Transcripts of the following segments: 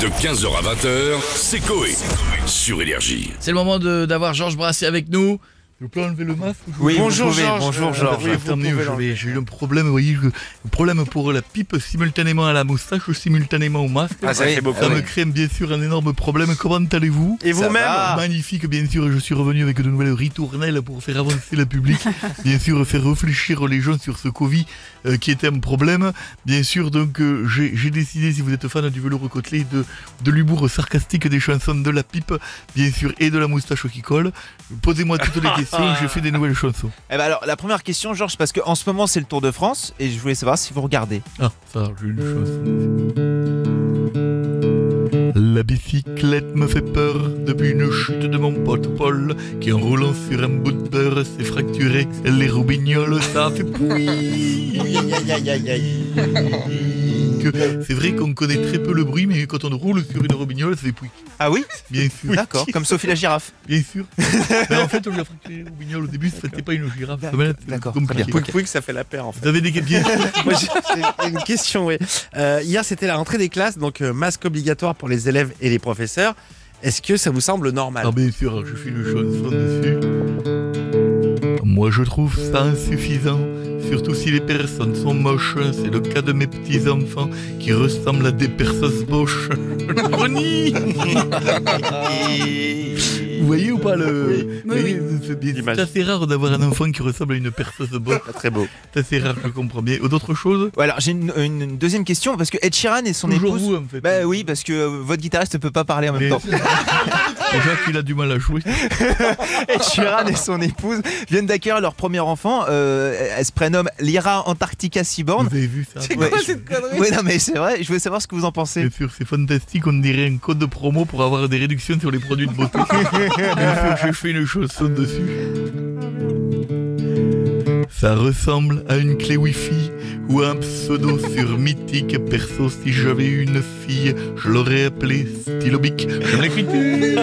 De 15h à 20h, c'est Coé. Sur Énergie. C'est le moment d'avoir Georges Brassé avec nous. Je peux enlever le masque Oui, Bonjour, pouvez, Georges. bonjour Euh, Georges. oui, j'ai eu un problème, vous voyez, je- un problème pour la pipe simultanément à la moustache, simultanément au masque. Ah, ça Oui, fait beaucoup. Ça me crée bien sûr un énorme problème. Comment allez-vous? Et vous-même. Magnifique, bien sûr, je suis revenu avec de nouvelles ritournelles pour faire avancer le public. Bien sûr, faire réfléchir les gens sur ce Covid euh, qui était un problème. Bien sûr, donc, euh, j'ai j'ai décidé, si vous êtes fan du velours côtelé, de, de l'humour sarcastique des chansons de la pipe, bien sûr, et de la moustache qui colle. Posez-moi toutes les questions, j'ai fait des nouvelles chansons? Eh ben alors, la première question, Georges, parce qu'en ce moment c'est le Tour de France et je voulais savoir si vous regardez. Ah, ça, j'ai une chanson. La bicyclette me fait peur depuis une chute de mon pote Paul qui en roulant sur un bout de beurre s'est fracturé les roubignoles, ça fait pouic. Que C'est vrai qu'on connaît très peu le bruit, mais quand on roule sur une robignole, ça fait pouic. Ah oui Bien sûr, D'accord, comme Sophie la girafe. bien sûr. mais en fait, on lui a fracturé les roubignoles au début, c'était pas une girafe. D'accord, Ça. Pouic pouic, ça fait la paire en fait. Vous avez des sûr. Moi, j'ai une question, oui. Euh, hier, c'était la rentrée des classes, donc euh, masque obligatoire pour les élèves et les professeurs. Est-ce que ça vous semble normal? Ah bien sûr, je fais une chanson dessus. Moi je trouve ça insuffisant, surtout si les personnes sont moches. C'est le cas de mes petits-enfants qui ressemblent à des perceuses boches. Vous voyez ou pas le... Oui, oui. C'est c'est assez rare d'avoir un enfant qui ressemble à une perceuse. Pas très beau. C'est assez rare, je comprends bien. Ou d'autres choses Ouais, alors j'ai une, deuxième question parce que Ed Sheeran et son Toujours épouse. vous en fait. Bah oui, parce que euh, votre guitariste ne peut pas parler en même Mais- temps. Déjà qu'il a du mal à jouer. Ed Sheeran et son épouse viennent d'accueillir leur premier enfant. euh, elle se prénomme Lyra Antarctica Seaborn. Vous avez vu ça Ouais, je- cette connerie Ouais, non, mais c'est vrai, je voulais savoir ce que vous en pensez. Bien sûr, c'est fantastique, on dirait un code de promo pour avoir des réductions sur les produits de beauté. J'ai fait une chanson dessus. Ça ressemble à une clé Wi-Fi ou à un pseudo sur Mythique. Perso, si j'avais une fille, je l'aurais appelée Stylobic. L'écriture.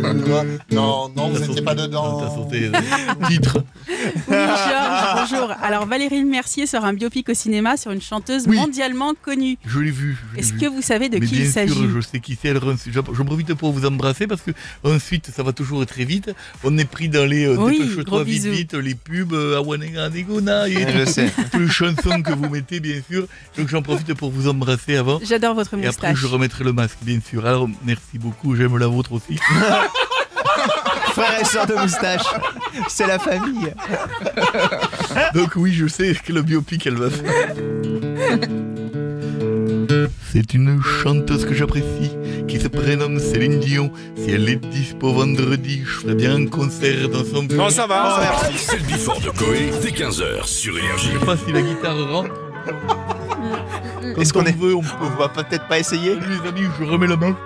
Non, non, vous n'étiez pas dedans. T'as sauté. euh, Titre. Oui, Georges, bonjour. Alors, Valérie Mercier sort un biopic au cinéma sur une chanteuse Oui. mondialement connue. Je l'ai vu. Est-ce vu. que vous savez de Mais qui bien il s'agit sûr, je sais qui c'est. J'en profite pour vous embrasser parce que ensuite, ça va toujours très vite. On est pris dans les euh, Oui, dépêche-toi gros vite, vite, les pubs, euh, Awanega Negona et Je sais. toutes les chansons que vous mettez, bien sûr. Donc j'en profite pour vous embrasser avant. J'adore votre Et après, moustache. je remettrai le masque, bien sûr. Alors, merci beaucoup. J'aime la vôtre aussi. Frère et sœur de moustache. C'est la famille. Donc, oui, je sais que le biopic, elle va faire. C'est une chanteuse que j'apprécie, qui se prénomme Céline Dion. Si elle est dispo vendredi, je ferai bien un concert dans son bureau. Non, ça va, ça va. C'est le before de Coé dès 15h sur Énergie. Je sais pas si la guitare rentre. Est-ce qu'on on est- veut, on va peut-être pas essayer. Les amis, je remets la main.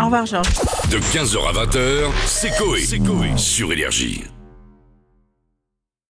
Au revoir, Georges. De 15h à 20h, c'est Coé. Sur Énergie.